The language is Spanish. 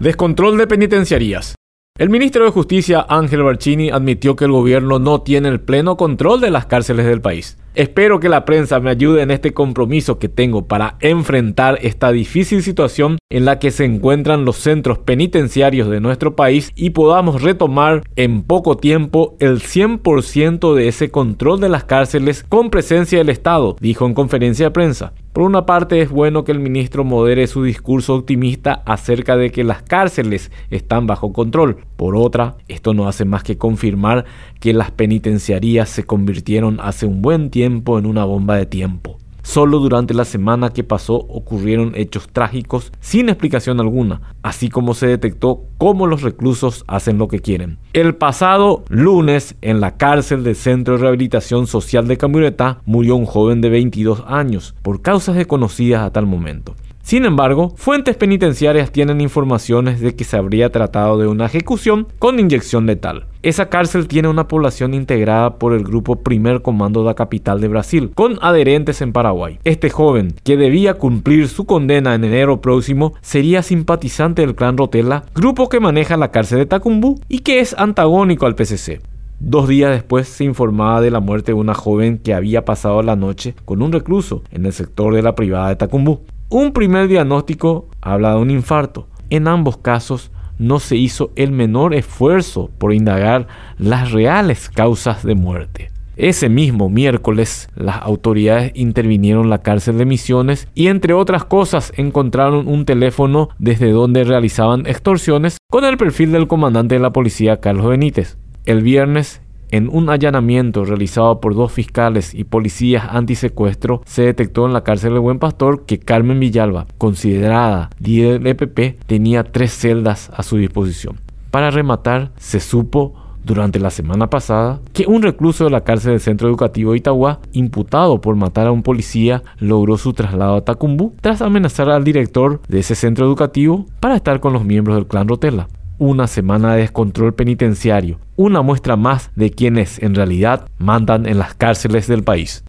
Descontrol de penitenciarías. El ministro de Justicia, Ángel Barcini, admitió que el gobierno no tiene el pleno control de las cárceles del país. Espero que la prensa me ayude en este compromiso que tengo para enfrentar esta difícil situación en la que se encuentran los centros penitenciarios de nuestro país y podamos retomar en poco tiempo el 100% de ese control de las cárceles con presencia del Estado, dijo en conferencia de prensa. Por una parte es bueno que el ministro modere su discurso optimista acerca de que las cárceles están bajo control. Por otra, esto no hace más que confirmar que las penitenciarías se convirtieron hace un buen tiempo en una bomba de tiempo. Solo durante la semana que pasó ocurrieron hechos trágicos sin explicación alguna, así como se detectó cómo los reclusos hacen lo que quieren. El pasado lunes, en la cárcel del Centro de Rehabilitación Social de Camureta, murió un joven de 22 años, por causas desconocidas a tal momento. Sin embargo, fuentes penitenciarias tienen informaciones de que se habría tratado de una ejecución con inyección letal. Esa cárcel tiene una población integrada por el grupo Primer Comando de la capital de Brasil, con adherentes en Paraguay. Este joven, que debía cumplir su condena en enero próximo, sería simpatizante del clan Rotella, grupo que maneja la cárcel de Tacumbú y que es antagónico al PCC. Dos días después se informaba de la muerte de una joven que había pasado la noche con un recluso en el sector de la privada de Tacumbú. Un primer diagnóstico habla de un infarto. En ambos casos no se hizo el menor esfuerzo por indagar las reales causas de muerte. Ese mismo miércoles, las autoridades intervinieron en la cárcel de Misiones y entre otras cosas encontraron un teléfono desde donde realizaban extorsiones con el perfil del comandante de la policía Carlos Benítez. El viernes, en un allanamiento realizado por dos fiscales y policías antisecuestro, se detectó en la cárcel de Buen Pastor que Carmen Villalba, considerada líder del EPP, tenía tres celdas a su disposición. Para rematar, se supo durante la semana pasada que un recluso de la cárcel del centro educativo de Itagua, imputado por matar a un policía, logró su traslado a Tacumbú tras amenazar al director de ese centro educativo para estar con los miembros del clan Rotella una semana de descontrol penitenciario, una muestra más de quienes en realidad mandan en las cárceles del país.